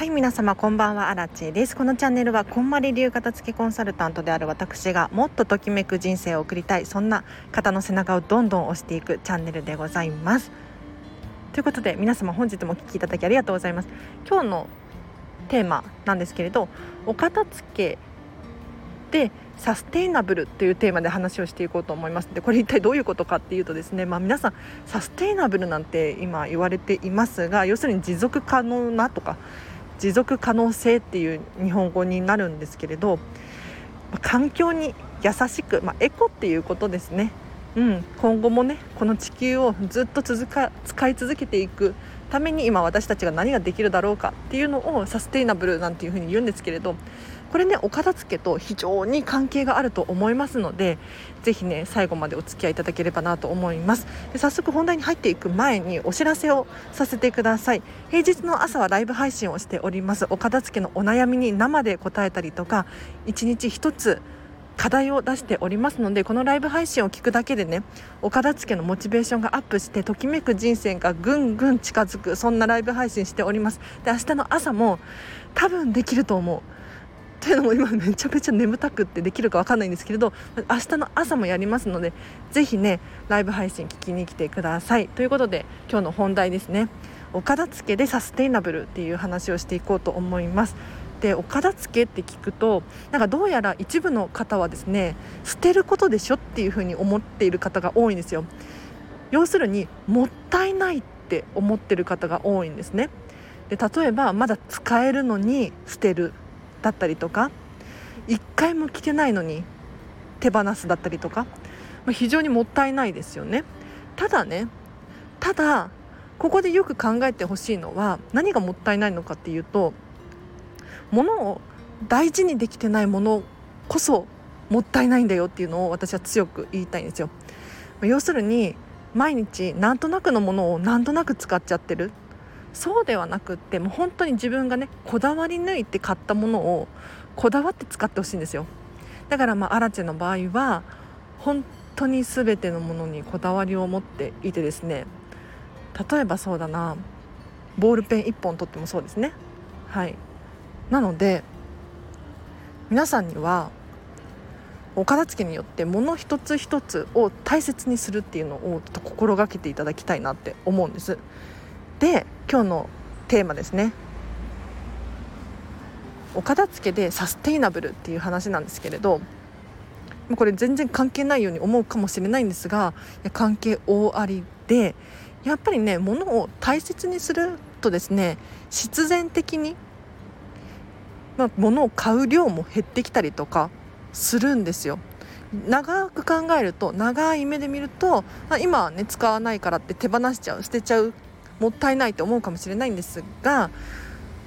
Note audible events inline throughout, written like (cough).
はい皆様こんばんはアラチェです。このチャンネルはこんまり流片付けコンサルタントである私がもっとときめく人生を送りたいそんな方の背中をどんどん押していくチャンネルでございます。ということで皆様本日もお聴きいただきありがとうございます。今日のテーマなんですけれどお片付けでサステイナブルというテーマで話をしていこうと思います。でこれ一体どういうことかっていうとですね、まあ、皆さんサステイナブルなんて今言われていますが要するに持続可能なとか持続可能性っていう日本語になるんですけれど環境に優しく、まあ、エコっていうことですね、うん、今後もねこの地球をずっと続か使い続けていくために今私たちが何ができるだろうかっていうのをサステイナブルなんていうふうに言うんですけれどこれねお片付けと非常に関係があると思いますのでぜひね最後までお付き合いいただければなと思います。で早速本題に入っていく前にお知らせをさせてください。平日の朝はライブ配信をしております。お片付けのお悩みに生で答えたりとか1日1つ課題を出しておりますのでこのライブ配信を聞くだけでねお片付けのモチベーションがアップしてときめく人生がぐんぐん近づくそんなライブ配信しております。で明日の朝も多分できると思う。というのも今めちゃめちゃ眠たくってできるか分かんないんですけれど明日の朝もやりますのでぜひねライブ配信聞きに来てください。ということで今日の本題ですね。お片付けでサステイナブルっていう話をしていこうと思います。でお片付けって聞くとなんかどうやら一部の方はですね捨てることでしょっていうふうに思っている方が多いんですよ。要するにもったいないって思ってる方が多いんですね。で例えばまだ使えるのに捨てるだったりとか1回も着てないのに手放すだったりとか、まあ、非常にもったいないですよね。ただねただここでよく考えてほしいのは何がもったいないのかっていうと物を大事にできてないものこそもったいないんだよっていうのを私は強く言いたいんですよ。要するに毎日なんとなくのものをなんとなく使っちゃってる。そうではなくってもう本当に自分がねこだわり抜いて買ったものをこだわって使ってほしいんですよ。だからまあアラチェの場合は本当に全てのものにこだわりを持っていてですね。例えばそうだなボールペン1本取ってもそうですね。はい。なので皆さんにはお片付けによって物一つ一つを大切にするっていうのをちょっと心がけていただきたいなって思うんです。で今日のテーマですね。お片付けでサステイナブルっていう話なんですけれどこれ全然関係ないように思うかもしれないんですが関係大ありでやっぱりね物を大切にするとですね必然的に、ま、物を買う量も減ってきたりとかするんですよ。長く考えると長い目で見ると、まあ、今はね使わないからって手放しちゃう捨てちゃうもったいないと思うかもしれないんですが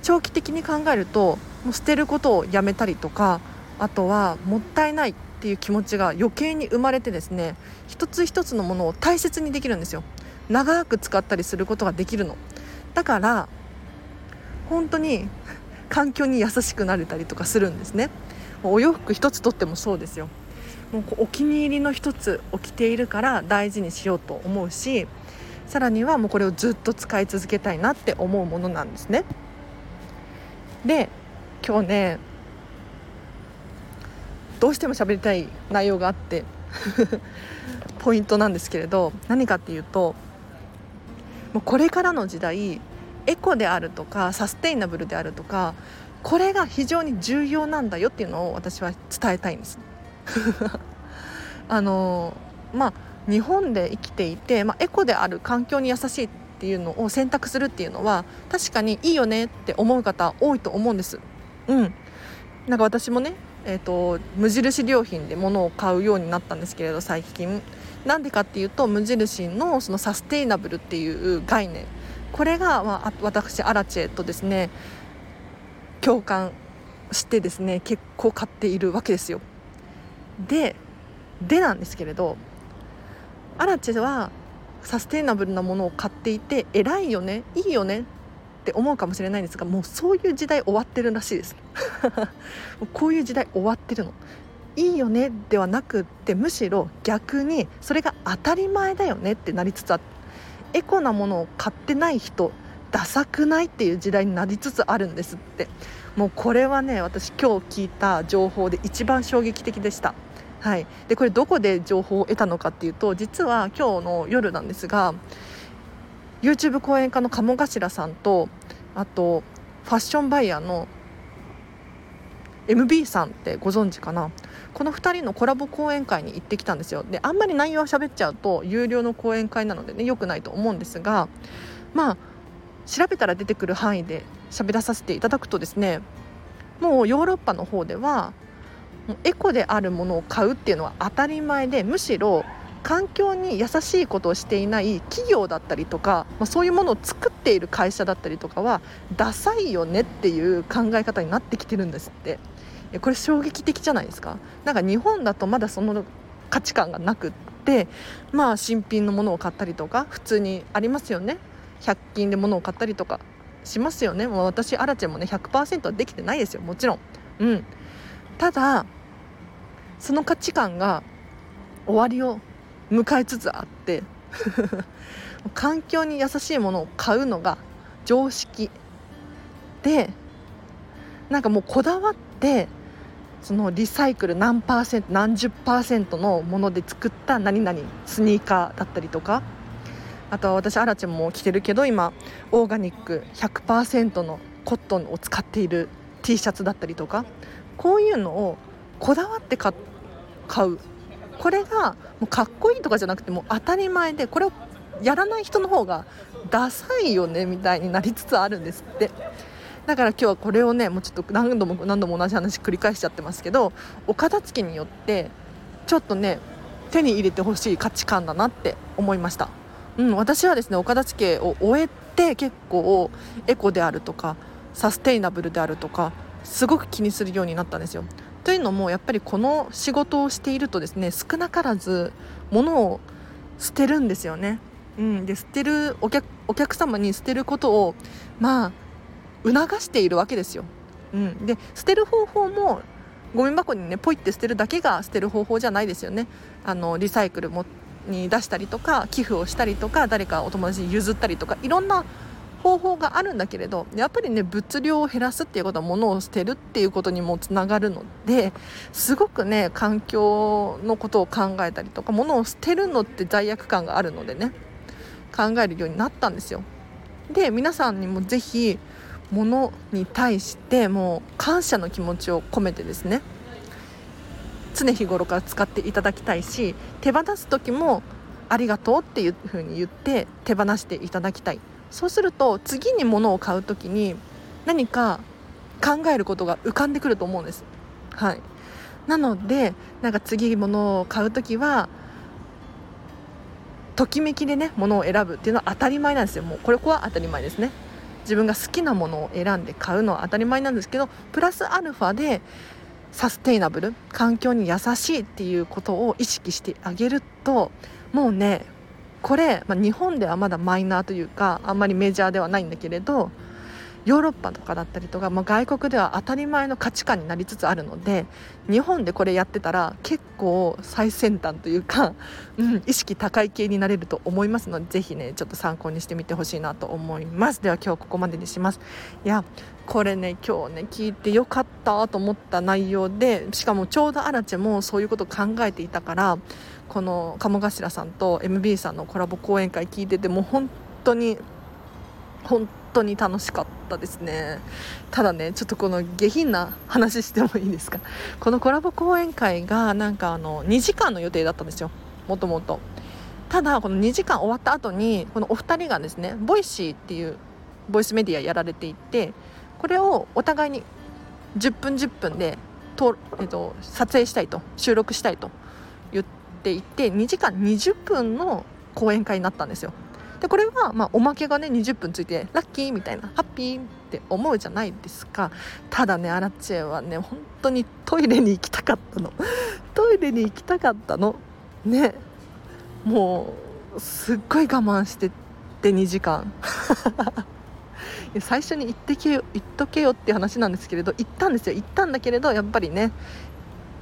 長期的に考えるともう捨てることをやめたりとかあとはもったいないっていう気持ちが余計に生まれてですね一つ一つのものを大切にできるんですよ長く使ったりすることができるのだから本当に環境に優しくなれたりとかするんですねお洋服一つとってもそうですよもうお気に入りの一つを着ているから大事にしようと思うしさらにはもうこれをずっと使い続けたいなって思うものなんですね。で今日ねどうしても喋りたい内容があって (laughs) ポイントなんですけれど何かっていうともうこれからの時代エコであるとかサステイナブルであるとかこれが非常に重要なんだよっていうのを私は伝えたいんです。(laughs) あのまあ日本で生きていて、まあ、エコである環境に優しいっていうのを選択するっていうのは確かにいいよねって思う方多いと思うんです。うん、なんか私もね、えーと、無印良品で物を買うようになったんですけれど最近なんでかっていうと無印のそのサステイナブルっていう概念これが、まあ、私アラチェとですね共感してですね結構買っているわけですよ。ででなんですけれどアラチェはサステイナブルなものを買っていて偉いよねいいよねって思うかもしれないんですがもうそういう時代終わってるらしいです (laughs) こういう時代終わってるのいいよねではなくってむしろ逆にそれが当たり前だよねってなりつつあってエコなものを買ってない人ダサくないっていう時代になりつつあるんですって。もうこれはね私今日聞いた情報で一番衝撃的でした。はい、でこれどこで情報を得たのかっていうと実は今日の夜なんですが YouTube 講演家の鴨頭さんとあとファッションバイヤーの MB さんってご存知かな？この2人のコラボ講演会に行ってきたんですよ。であんまり内容は喋っちゃうと有料の講演会なのでね良くないと思うんですがまあ調べたら出てくる範囲で喋らさせていただくとですねもうヨーロッパの方ではエコであるものを買うっていうのは当たり前でむしろ環境に優しいことをしていない企業だったりとか、まあ、そういうものを作っている会社だったりとかはダサいよねっていう考え方になってきてるんですって。これ衝撃的じゃないですか？なんか日本だとまだその価値観がなくってまあ新品のものを買ったりとか普通にありますよね。100均で物を買ったりとかしますよね。もう私アラチェもね100%はできてないですよ。もちろん。うん。ただその価値観が終わりを迎えつつあって (laughs) 環境に優しいものを買うのが常識でなんかもうこだわってそのリサイクル何パーセント何十パーセントのもので作った何々スニーカーだったりとか。あとは私アラチェも着てるけど今オーガニック100%のコットンを使っている T シャツだったりとか。こういうのをこだわって買う。これがもうかっこいいとかじゃなくても当たり前でこれをやらない人の方がダサいよねみたいになりつつあるんですって。だから今日はこれをねもうちょっと何度も何度も同じ話繰り返しちゃってますけどお片付けによってちょっとね手に入れてほしい価値観だなって思いました、うん、私はですねお片付けを終えて結構エコであるとかサステイナブルであるとかすごく気にするようになったんですよ。というのもやっぱりこの仕事をしているとですね少なからず物を捨てるんですよね。うん、で捨てるお客お客様に捨てることをまあ促しているわけですよ。うん、で捨てる方法もゴミ箱にねポイって捨てるだけが捨てる方法じゃないですよね。あのリサイクルもに出したりとか寄付をしたりとか誰かお友達に譲ったりとかいろんな方法があるんだけれどやっぱりね物量を減らすっていうことは物を捨てるっていうことにもつながるのですごくね環境のことを考えたりとか物を捨てるのって罪悪感があるのでね考えるようになったんですよ。で皆さんにも是非物に対してもう感謝の気持ちを込めてですね常日頃から使っていただきたいし手放す時もありがとうっていう風に言って手放していただきたい。そうすると次に物を買う時に何か考えることが浮かんでくると思うんです。はい、なのでなんか次物を買う時はときめきでね物を選ぶっていうのは当たり前なんですよ。もうこれこは当たり前ですね。自分が好きなものを選んで買うのは当たり前なんですけどプラスアルファでサステイナブル環境に優しいっていうことを意識してあげるともうねこれ、まあ、日本ではまだマイナーというかあんまりメジャーではないんだけれどヨーロッパとかだったりとか、まあ、外国では当たり前の価値観になりつつあるので日本でこれやってたら結構最先端というか、(laughs) うん、意識高い系になれると思いますのでぜひねちょっと参考にしてみてほしいなと思います。では今日ここまでにします。いやこれね今日ね聞いてよかったと思った内容でしかもちょうどアラチェもそういうことを考えていたからこの鴨頭さんと MB さんのコラボ講演会聞いててもう本当に本当当に楽しかったですね。ただねちょっとこの下品な話してもいいですか？このコラボ講演会がなんかあの2時間の予定だったんですよ。もともと。ただこの2時間終わった後にこのお二人がですね Voicy っていうボイスメディアやられていてこれをお互いに10分10分でと、えっと、撮影したいと収録したいと言っていて2時間20分の講演会になったんですよ。でこれはまあおまけがね20分ついてラッキーみたいなハッピーって思うじゃないですか。ただねアラチェはね本当にトイレに行きたかったの。(laughs) トイレに行きたかったの。ね。もうすっごい我慢してって2時間。(laughs) 最初に行ってけよ行っとけよって話なんですけれど行ったんですよ。行ったんだけれどやっぱりね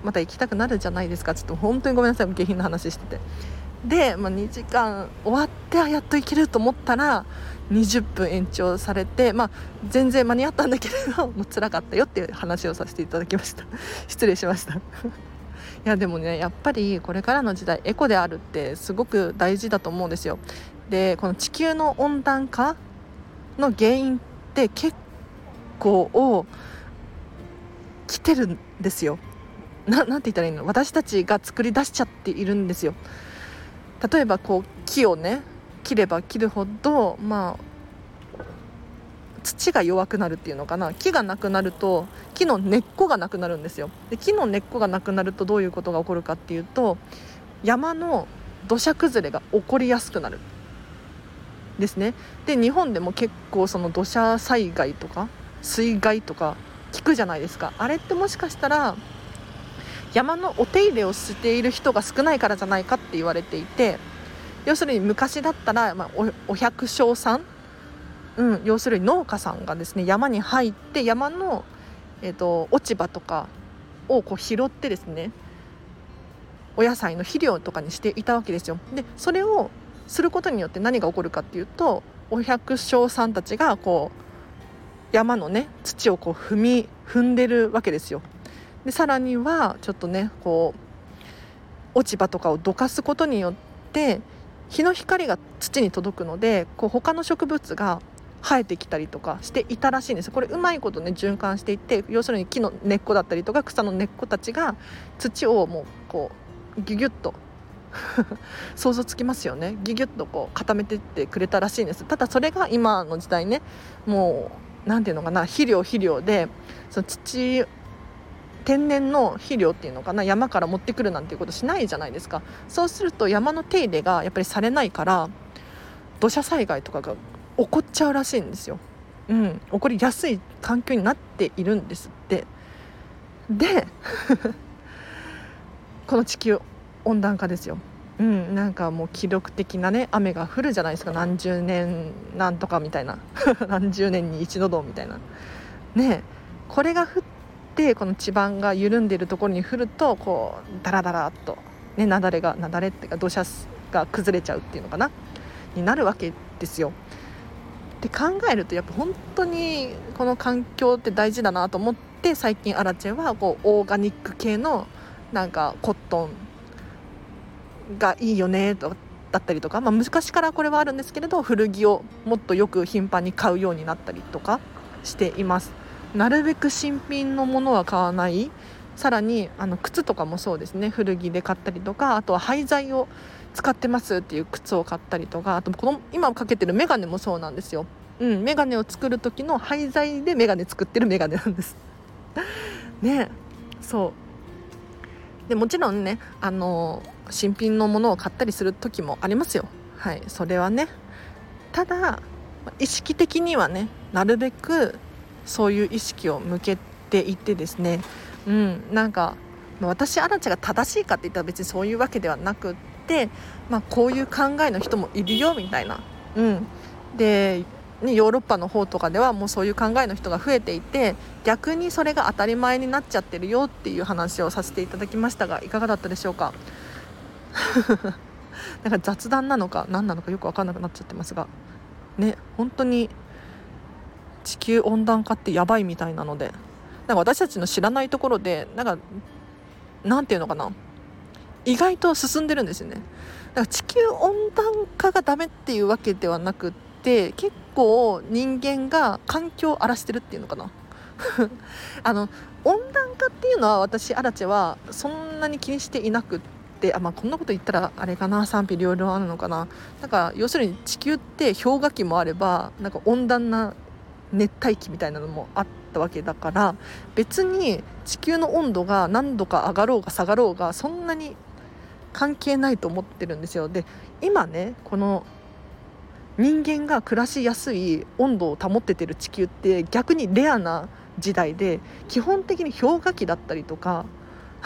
また行きたくなるじゃないですか。ちょっと本当にごめんなさい。下品な話してて。で、まあ、2時間終わっってあやっと行けると思ったら20分延長されて、まあ、全然間に合ったんだけれど (laughs) もう辛かったよっていう話をさせていただきました。(laughs) 失礼しました。(laughs) いやでもねやっぱりこれからの時代エコであるってすごく大事だと思うんですよ。でこの地球の温暖化の原因って結構を来てるんですよ。ななて言ったらいいの？私たちが作り出しちゃっているんですよ。例えばこう木をね切れば切るほどまあ土が弱くなるっていうのかな。木がなくなると木の根っこがなくなるんですよ。で木の根っこがなくなるとどういうことが起こるかっていうと山の土砂崩れが起こりやすくなるですね。で日本でも結構その土砂災害とか水害とか聞くじゃないですか。あれってもしかしたら山のお手入れをしている人が少ないからじゃないかって言われていて要するに昔だったら、まあ、お百姓さん、うん、要するに農家さんがですね山に入って山の、えーと、落ち葉とかをこう拾ってですねお野菜の肥料とかにしていたわけですよ。でそれをすることによって何が起こるかっていうとお百姓さんたちがこう山のね土をこう踏み踏んでるわけですよ。でさらにはちょっとねこう落ち葉とかをどかすことによって日の光が土に届くのでこう他の植物が生えてきたりとかしていたらしいんです。これうまいことね循環していって要するに木の根っこだったりとか草の根っこたちが土をもうこうギュギュッと (laughs) 想像つきますよね。ギュギュッとこう固めてってくれたらしいんです。ただそれが今の時代ねもう何て言うのかな肥料肥料でその土天然の肥料っていうのかな山から持ってくるなんていうことしないじゃないですか。そうすると山の手入れがやっぱりされないから土砂災害とかが起こっちゃうらしいんですよ、うん、起こりやすい環境になっているんですって。で (laughs) この地球温暖化ですよ。うん、なんかもう記録的なね雨が降るじゃないですか。何十年なんとかみたいな。(laughs) 何十年に一度どみたいな。ねこれが降っってこの地盤が緩んでいるところに降るとこうダラダラっと、ね、雪崩が雪崩っていうか土砂が崩れちゃうっていうのかな？になるわけですよ。で考えるとやっぱ本当にこの環境って大事だなと思って最近アラチェはこうオーガニック系のなんかコットンがいいよねとだったりとか、まあ、昔からこれはあるんですけれど古着をもっとよく頻繁に買うようになったりとかしています。なるべく新品のものは買わないさらにあの靴とかもそうですね古着で買ったりとかあとは廃材を使ってますっていう靴を買ったりとかあとこの今かけてるメガネもそうなんですよ。うん、メガネを作る時の廃材でメガネ作ってるメガネなんです。(laughs) ねそうでもちろんねあの新品のものを買ったりする時もありますよ。はいそれはねただ意識的にはねなるべくそういう意識を向けていってですね、うん、なんか私アラチが正しいかって言ったら別にそういうわけではなくって、まあ、こういう考えの人もいるよみたいな。うん、でね、ヨーロッパの方とかではもうそういう考えの人が増えていて逆にそれが当たり前になっちゃってるよっていう話をさせていただきましたがいかがだったでしょうか？(laughs) なんか雑談なのか何なのかよく分かんなくなっちゃってますがね本当に地球温暖化ってやばいみたいなのでなんか私たちの知らないところでなんかなんていうのかな。意外と進んでるんですよね。だから地球温暖化がダメっていうわけではなくって結構人間が環境を荒らしてるっていうのかな。(laughs) あの温暖化っていうのは私アラチェはそんなに気にしていなくってあ、まあ、こんなこと言ったらあれかな。賛否両論あるのかな。なんか要するに地球って氷河期もあればなんか温暖な熱帯期みたいなのもあったわけだから別に地球の温度が何度か上がろうが下がろうがそんなに関係ないと思ってるんですよで今ねこの人間が暮らしやすい温度を保っててる地球って逆にレアな時代で基本的に氷河期だったりとか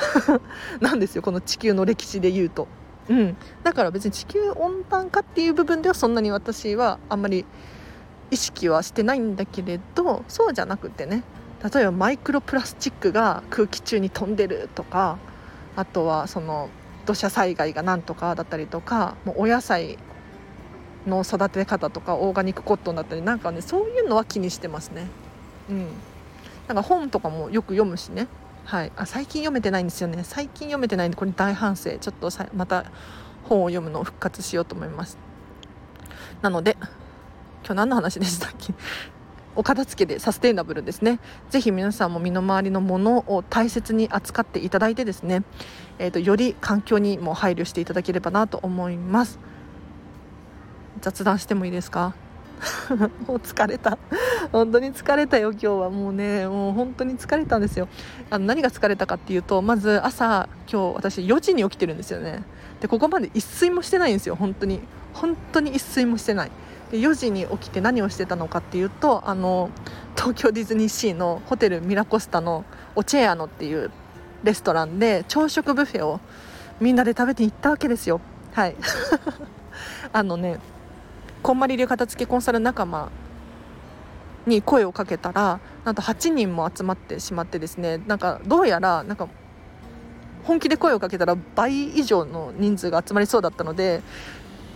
(laughs) なんですよこの地球の歴史で言うと。うん、だから別に地球温暖化っていう部分ではそんなに私はあんまり意識はしてないんだけれどそうじゃなくてね例えばマイクロプラスチックが空気中に飛んでるとかあとはその土砂災害がなんとかだったりとかもうお野菜の育て方とかオーガニックコットンだったりなんかねそういうのは気にしてますね。うん。なんか本とかもよく読むしね。はい。あ最近読めてないんですよね。最近読めてないんでこれ大反省。ちょっとさまた本を読むのを復活しようと思います。なので今日何の話でしたっけ？お片付けでサステイナブルですね。ぜひ皆さんも身の回りのものを大切に扱っていただいてですね、えーと、より環境にも配慮していただければなと思います。雑談してもいいですか？(laughs) もう疲れた。本当に疲れたよ今日は。もうねもう本当に疲れたんですよ。あの何が疲れたかっていうとまず朝今日私4時に起きてるんですよね。でここまで一睡もしてないんですよ。本当に。本当に一睡もしてない。で4時に起きて何をしてたのかっていうとあの東京ディズニーシーのホテルミラコスタのオチェアノっていうレストランで朝食ブフェをみんなで食べて行ったわけですよ。はい。(laughs) あのねこんまり流片付けコンサル仲間に声をかけたらなんと8人も集まってしまってですねなんかどうやらなんか本気で声をかけたら倍以上の人数が集まりそうだったので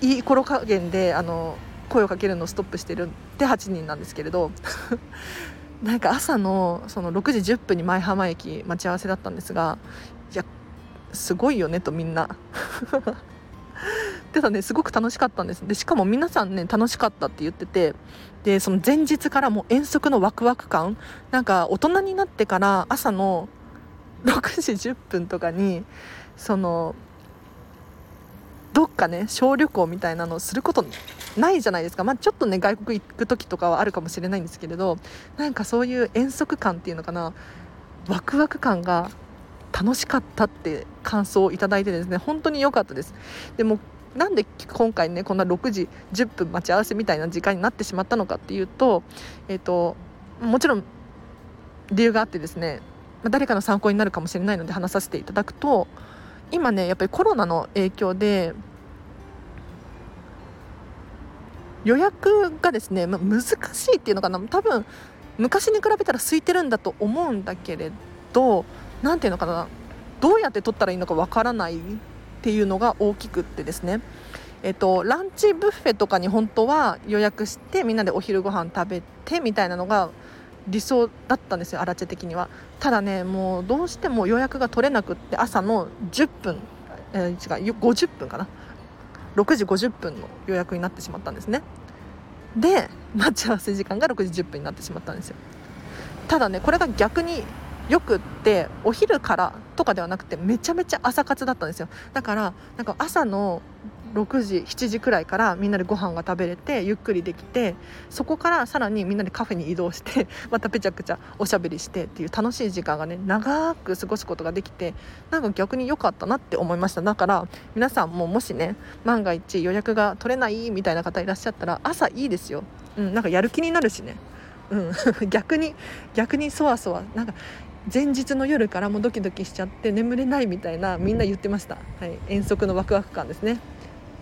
いい頃加減であの声をかけるのをストップしてるって8人なんですけれど (laughs) なんか朝のその6時10分に舞浜駅待ち合わせだったんですがいやすごいよねとみんな。(laughs) ただねすごく楽しかったんです。でしかも皆さんね楽しかったって言っててでその前日からもう遠足のワクワク感なんか大人になってから朝の6時10分とかにそのどっかね小旅行みたいなのをすることないじゃないですか、まあ、ちょっとね外国行く時とかはあるかもしれないんですけれどなんかそういう遠足感っていうのかな。ワクワク感が楽しかったって感想をいただいてですね本当に良かったです。でもなんで今回ねこんな6時10分待ち合わせみたいな時間になってしまったのかっていうと,、えーと、もちろん理由があってですね、まあ、誰かの参考になるかもしれないので話させていただくと今ねやっぱりコロナの影響で予約がですね、まあ、難しいっていうのかな。多分昔に比べたら空いてるんだと思うんだけれど何ていうのかな。どうやって取ったらいいのかわからないっていうのが大きくってですね。えっと、ランチブッフェとかに本当は予約してみんなでお昼ご飯食べてみたいなのが理想だったんですよアラチェ的には。ただねもうどうしても予約が取れなくって朝の10分、えー、違う50分かな。6時50分の予約になってしまったんですね。で待ち合わせ時間が6時10分になってしまったんですよ。ただねこれが逆によくってお昼からとかではなくてめちゃめちゃ朝活だったんですよ。だからなんか朝の6時7時くらいからみんなでご飯が食べれてゆっくりできてそこからさらにみんなでカフェに移動して (laughs) またぺちゃくちゃおしゃべりしてっていう楽しい時間がね長く過ごすことができてなんか逆に良かったなって思いました。だから皆さんももしね万が一予約が取れないみたいな方いらっしゃったら朝いいですよ、うん、なんかやる気になるしね。うん、(laughs) 逆に逆にそわそわ。なんか前日の夜からもドキドキしちゃって眠れないみたいなみんな言ってました、はい、遠足のワクワク感ですね。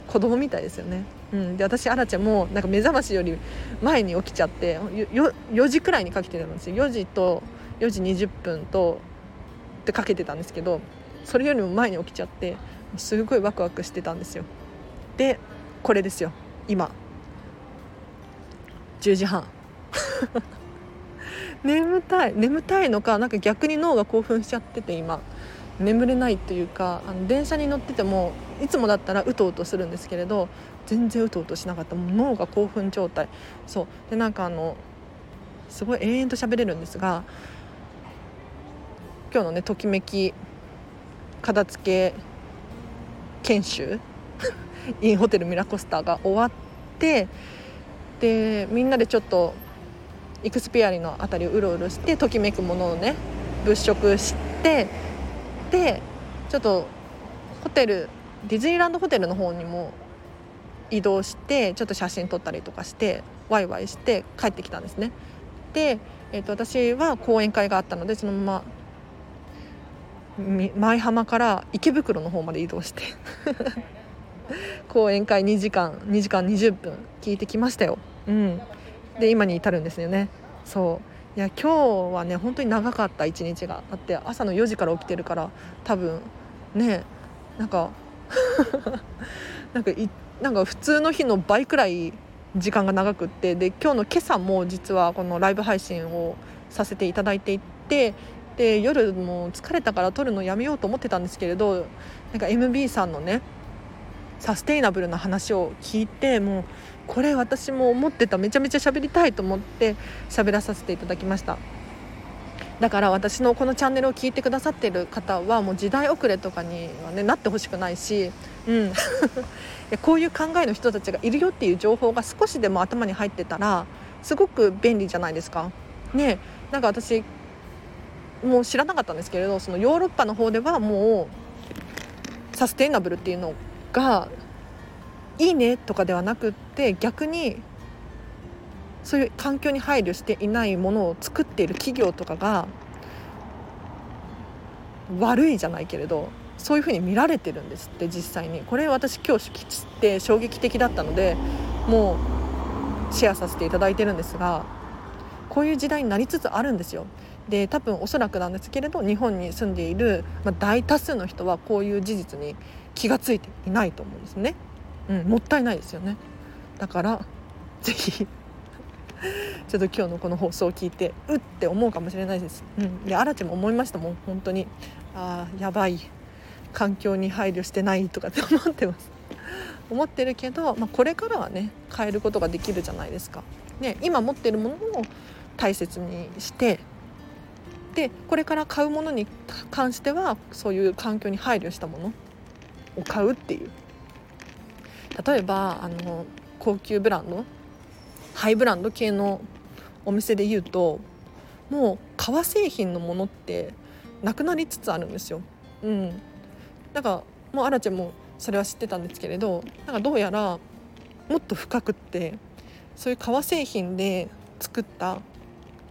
子供みたいですよね、うん、で私あらちゃんもなんか目覚ましより前に起きちゃって4時くらいにかけてたんですよ。4時と4時20分とってかけてたんですけどそれよりも前に起きちゃってすごいワクワクしてたんですよ。でこれですよ。今。10時半。(laughs) 眠たい。眠たいのかなんか逆に脳が興奮しちゃってて今。眠れないというかあの電車に乗っててもいつもだったらうとうとするんですけれど全然うとうとしなかった。もう脳が興奮状態。そう。でなんかあのすごい永遠と喋れるんですが今日のねときめき片付け研修？(laughs) インホテルミラコスターが終わってでみんなでちょっとイクスピアリの辺りをうろうろしてときめくものをね物色してでちょっとホテルディズニーランドホテルの方にも移動してちょっと写真撮ったりとかしてワイワイして帰ってきたんですね。で、えー、と私は講演会があったのでそのまま舞浜から池袋の方まで移動して (laughs) 講演会2時間2時間20分聞いてきましたよ。うん、で今に至るんですよね。そういや今日はね本当に長かった一日が。あって朝の4時から起きてるから多分ねなんか (laughs) なんかなんか普通の日の倍くらい時間が長くってで今日の今朝も実はこのライブ配信をさせていただいていてで夜も疲れたから撮るのやめようと思ってたんですけれどなんか MB さんのねサステイナブルな話を聞いてもうこれ私も思ってた。めちゃめちゃ喋りたいと思って喋らさせていただきました。だから私のこのチャンネルを聞いてくださってる方はもう時代遅れとかには、ね、なってほしくないし、うん、(laughs) こういう考えの人たちがいるよっていう情報が少しでも頭に入ってたらすごく便利じゃないですか。ねなんか私もう知らなかったんですけれどそのヨーロッパの方ではもうサステイナブルっていうのがいいねとかではなくって逆にそういう環境に配慮していないものを作っている企業とかが悪いじゃないけれどそういうふうに見られてるんですって実際にこれ私今日知って衝撃的だったのでもうシェアさせていただいてるんですがこういう時代になりつつあるんですよ。で多分おそらくなんですけれど日本に住んでいる、ま、大多数の人はこういう事実に気が付いていないと思うんですね。うん、もったいないですよね。だからぜひちょっと今日のこの放送を聞いてうって思うかもしれないです。うん、であらちも思いましたもん本当に。ああやばい。環境に配慮してないとかって思ってます。思ってるけど、まあ、これからはね変えることができるじゃないですか。ね、今持ってるものを大切にしてでこれから買うものに関してはそういう環境に配慮したものを買うっていう。例えばあの高級ブランドハイブランド系のお店で言うともう革製品のものってなくなりつつあるんですよ。うん、なんかもうアラちゃんもそれは知ってたんですけれどなんかどうやらもっと深くってそういう革製品で作った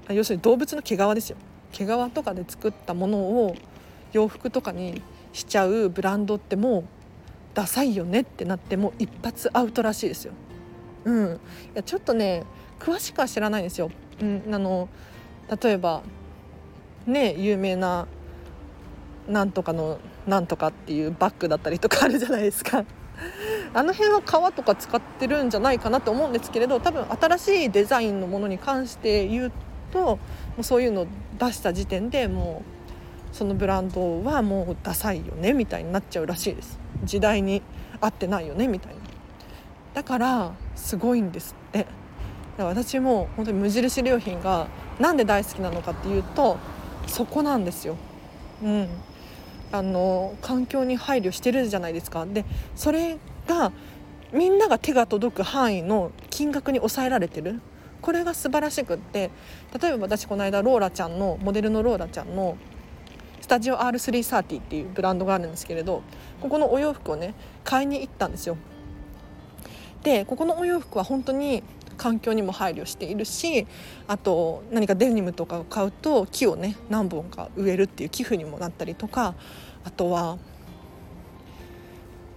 要するに動物の毛皮ですよ毛皮とかで作ったものを洋服とかにしちゃうブランドってもうダサいよねってなっても一発アウトらしいですよ。うん、いやちょっとね詳しくは知らないんですよ。うん、あの例えばね有名ななんとかのなんとかっていうバッグだったりとかあるじゃないですか。(laughs) あの辺は革とか使ってるんじゃないかなと思うんですけれど多分新しいデザインのものに関して言うともうそういうのを出した時点でもうそのブランドはもうダサいよねみたいになっちゃうらしいです。時代に合ってないよねみたいなだからすごいんですって私も本当に無印良品が何で大好きなのかっていうとそこなんですよ。うん、あの環境に配慮してるじゃないですか。でそれがみんなが手が届く範囲の金額に抑えられてるこれが素晴らしくって例えば私この間ローラちゃんのモデルのローラちゃんのスタジオ R330 っていうブランドがあるんですけれどここのお洋服をね買いに行ったんですよ。でここのお洋服は本当に環境にも配慮しているしあと何かデニムとかを買うと木をね何本か植えるっていう寄付にもなったりとかあとは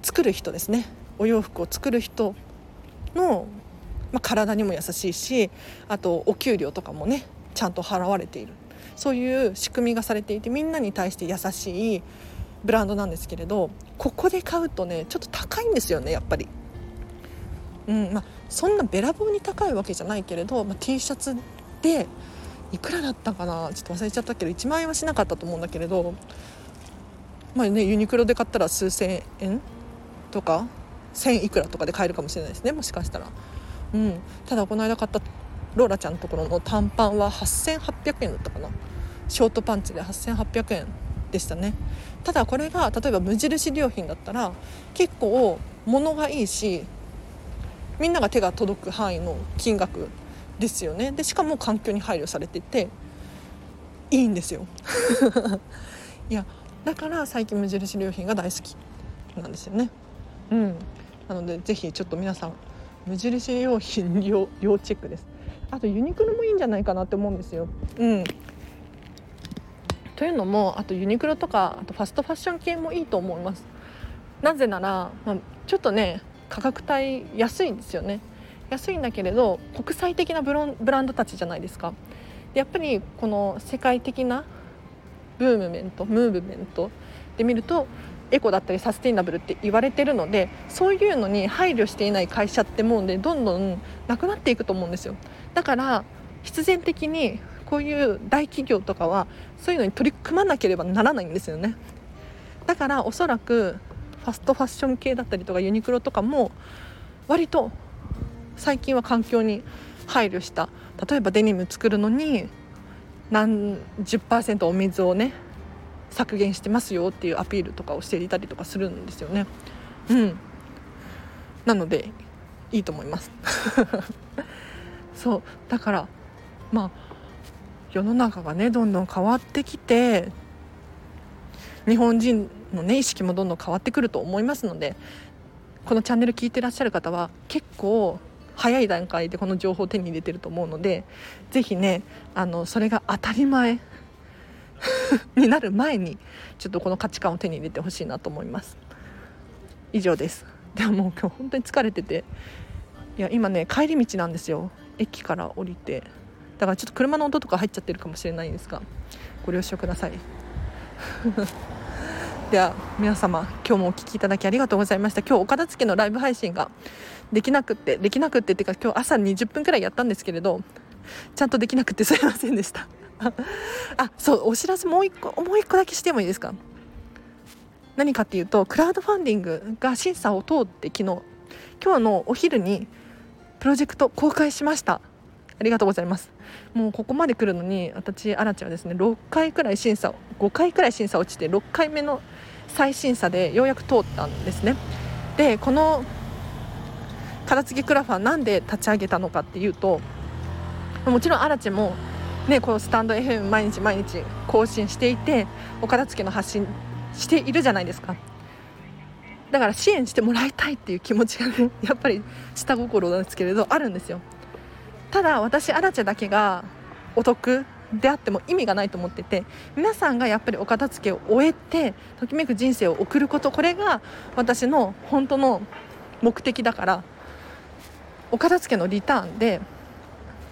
作る人ですねお洋服を作る人の、まあ、体にも優しいしあとお給料とかもねちゃんと払われているそういう仕組みがされていてみんなに対して優しいブランドなんですけれどここで買うとねちょっと高いんですよねやっぱり。うんまあ、そんなべらぼうに高いわけじゃないけれど、まあ、T シャツでいくらだったかなちょっと忘れちゃったけど1万円はしなかったと思うんだけれどまあねユニクロで買ったら数千円とか1000いくらとかで買えるかもしれないですねもしかしたら。うん、ただこの間買ったローラちゃんのところの短パンは8800円だったかなショートパンチで8800円でしたね。ただこれが例えば無印良品だったら結構物がいいしみんなが手が届く範囲の金額ですよね。でしかも環境に配慮されてていいんですよ。(laughs) いやだから最近無印良品が大好きなんですよね。うん。なのでぜひちょっと皆さん無印良品要要チェックです。あとユニクロもいいんじゃないかなって思うんですよ。うん。というのもあとユニクロとかあとファストファッション系もいいと思います。なぜなら、まあ、ちょっとね価格帯安いんですよね。安いんだけれど国際的なブロンブランドたちじゃないですか。でやっぱりこの世界的なブームメントムーブメントで見るとエコだったりサステイナブルって言われてるのでそういうのに配慮していない会社ってもうねどんどんなくなっていくと思うんですよだから必然的にこういう大企業とかはそういうのに取り組まなければならないんですよね。だからおそらくファストファッション系だったりとかユニクロとかも割と最近は環境に配慮した例えばデニム作るのに何十パーセントお水をね削減してますよっていうアピールとかをしていたりとかするんですよね。うん、なのでいいと思います。(laughs) そう。だからまあ世の中がねどんどん変わってきて日本人のね意識もどんどん変わってくると思いますのでこのチャンネル聞いてらっしゃる方は結構早い段階でこの情報を手に入れてると思うので是非ねあのそれが当たり前 (laughs) になる前にちょっとこの価値観を手に入れてほしいなと思います。以上です。でももう今日本当に疲れてていや今ね帰り道なんですよ。駅から降りて。だからちょっと車の音とか入っちゃってるかもしれないんですがご了承ください。(laughs) では皆様今日もお聴きいただきありがとうございました。今日お片付けのライブ配信ができなくってできなくってっていうか今日朝20分くらいやったんですけれどちゃんとできなくてすいませんでした。(laughs) あそうお知らせもう一個もう一個だけしてもいいですか？何かっていうとクラウドファンディングが審査を通って昨日今日のお昼にプロジェクト公開しました。ありがとうございます。もうここまで来るのに私アラチはですね6回くらい審査5回くらい審査落ちて6回目の再審査でようやく通ったんですね。でこの片付けクラファンなんで立ち上げたのかっていうともちろんアラチもねこのスタンド FM 毎日毎日更新していてお片付けの発信しているじゃないですか。だから支援してもらいたいっていう気持ちがねやっぱり下心なんですけれどあるんですよ。ただ私アラチェだけがお得であっても意味がないと思ってて皆さんがやっぱりお片付けを終えてときめく人生を送ることこれが私の本当の目的だからお片付けのリターンで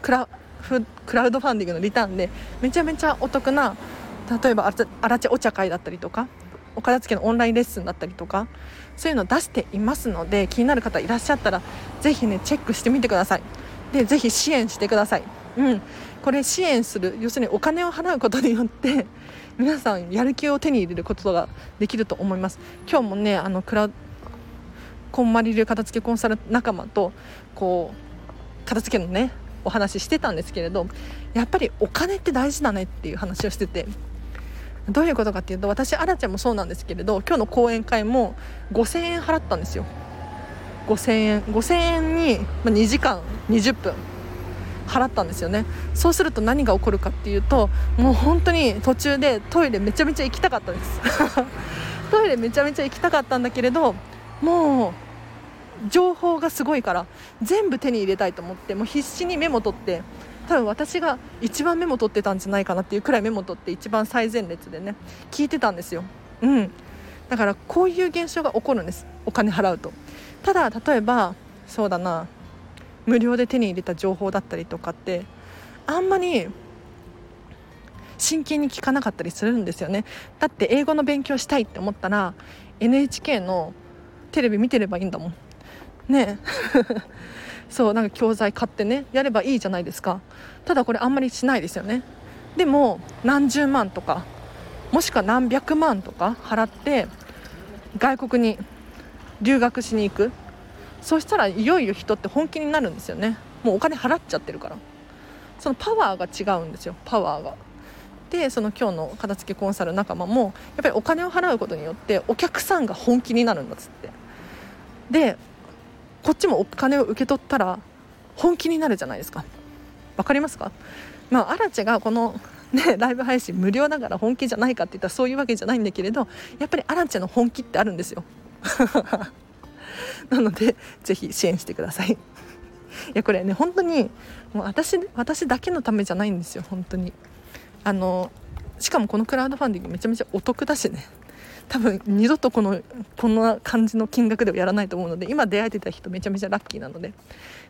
クラフクラウドファンディングのリターンでめちゃめちゃお得な例えばあらちお茶会だったりとかお片付けのオンラインレッスンだったりとかそういうのを出していますので気になる方いらっしゃったらぜひねチェックしてみてください。でぜひ支援してください、うん、これ支援する要するにお金を払うことによって (laughs) 皆さんやる気を手に入れることができると思います。今日もねあのクラこんまり流片付けコンサル仲間とこう片付けのねお話ししてたんですけれどやっぱりお金って大事だねっていう話をしててどういうことかっていうと私あらちゃんもそうなんですけれど今日の講演会も5000円払ったんですよ。5000円5000円に2時間20分払ったんですよね。そうすると何が起こるかっていうともう本当に途中でトイレめちゃめちゃ行きたかったです。(laughs) トイレめちゃめちゃ行きたかったんだけれどもう情報がすごいから全部手に入れたいと思ってもう必死にメモ取って多分私が一番メモ取ってたんじゃないかなっていうくらいメモ取って一番最前列でね聞いてたんですよ。うん。だからこういう現象が起こるんです。お金払うと。ただ例えばそうだな無料で手に入れた情報だったりとかってあんまり真剣に聞かなかったりするんですよね。だって英語の勉強したいって思ったら NHK のテレビ見てればいいんだもん。ね。(laughs) そうなんか教材買ってねやればいいじゃないですか。ただこれあんまりしないですよね。でも何十万とかもしくは何百万とか払って外国に留学しに行く。そしたらいよいよ人って本気になるんですよね。もうお金払っちゃってるから。そのパワーが違うんですよパワーが。でその今日の片付けコンサル仲間もやっぱりお金を払うことによってお客さんが本気になるんだっつって。でこっちもお金を受け取ったら本気になるじゃないですか。分かりますか？まあアラチェがこのね、ライブ配信無料だから本気じゃないかって言ったらそういうわけじゃないんだけれどやっぱりアランチェの本気ってあるんですよ。(laughs) なのでぜひ支援してください。(laughs) いやこれね本当にもう私私だけのためじゃないんですよ本当に。あのしかもこのクラウドファンディングめちゃめちゃお得だしね。多分二度とこのこんな感じの金額ではやらないと思うので今出会えてた人めちゃめちゃラッキーなので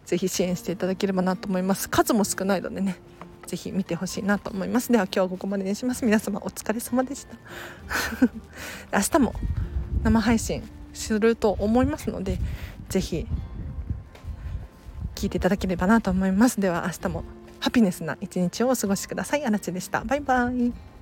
ぜひ支援していただければなと思います。数も少ないのでねぜひ見てほしいなと思います。では今日はここまでにします。皆様お疲れ様でした。(laughs) 明日も生配信すると思いますので是非聞いていただければなと思います。では明日もハピネスな一日をお過ごしください。あらちでした。バイバイ。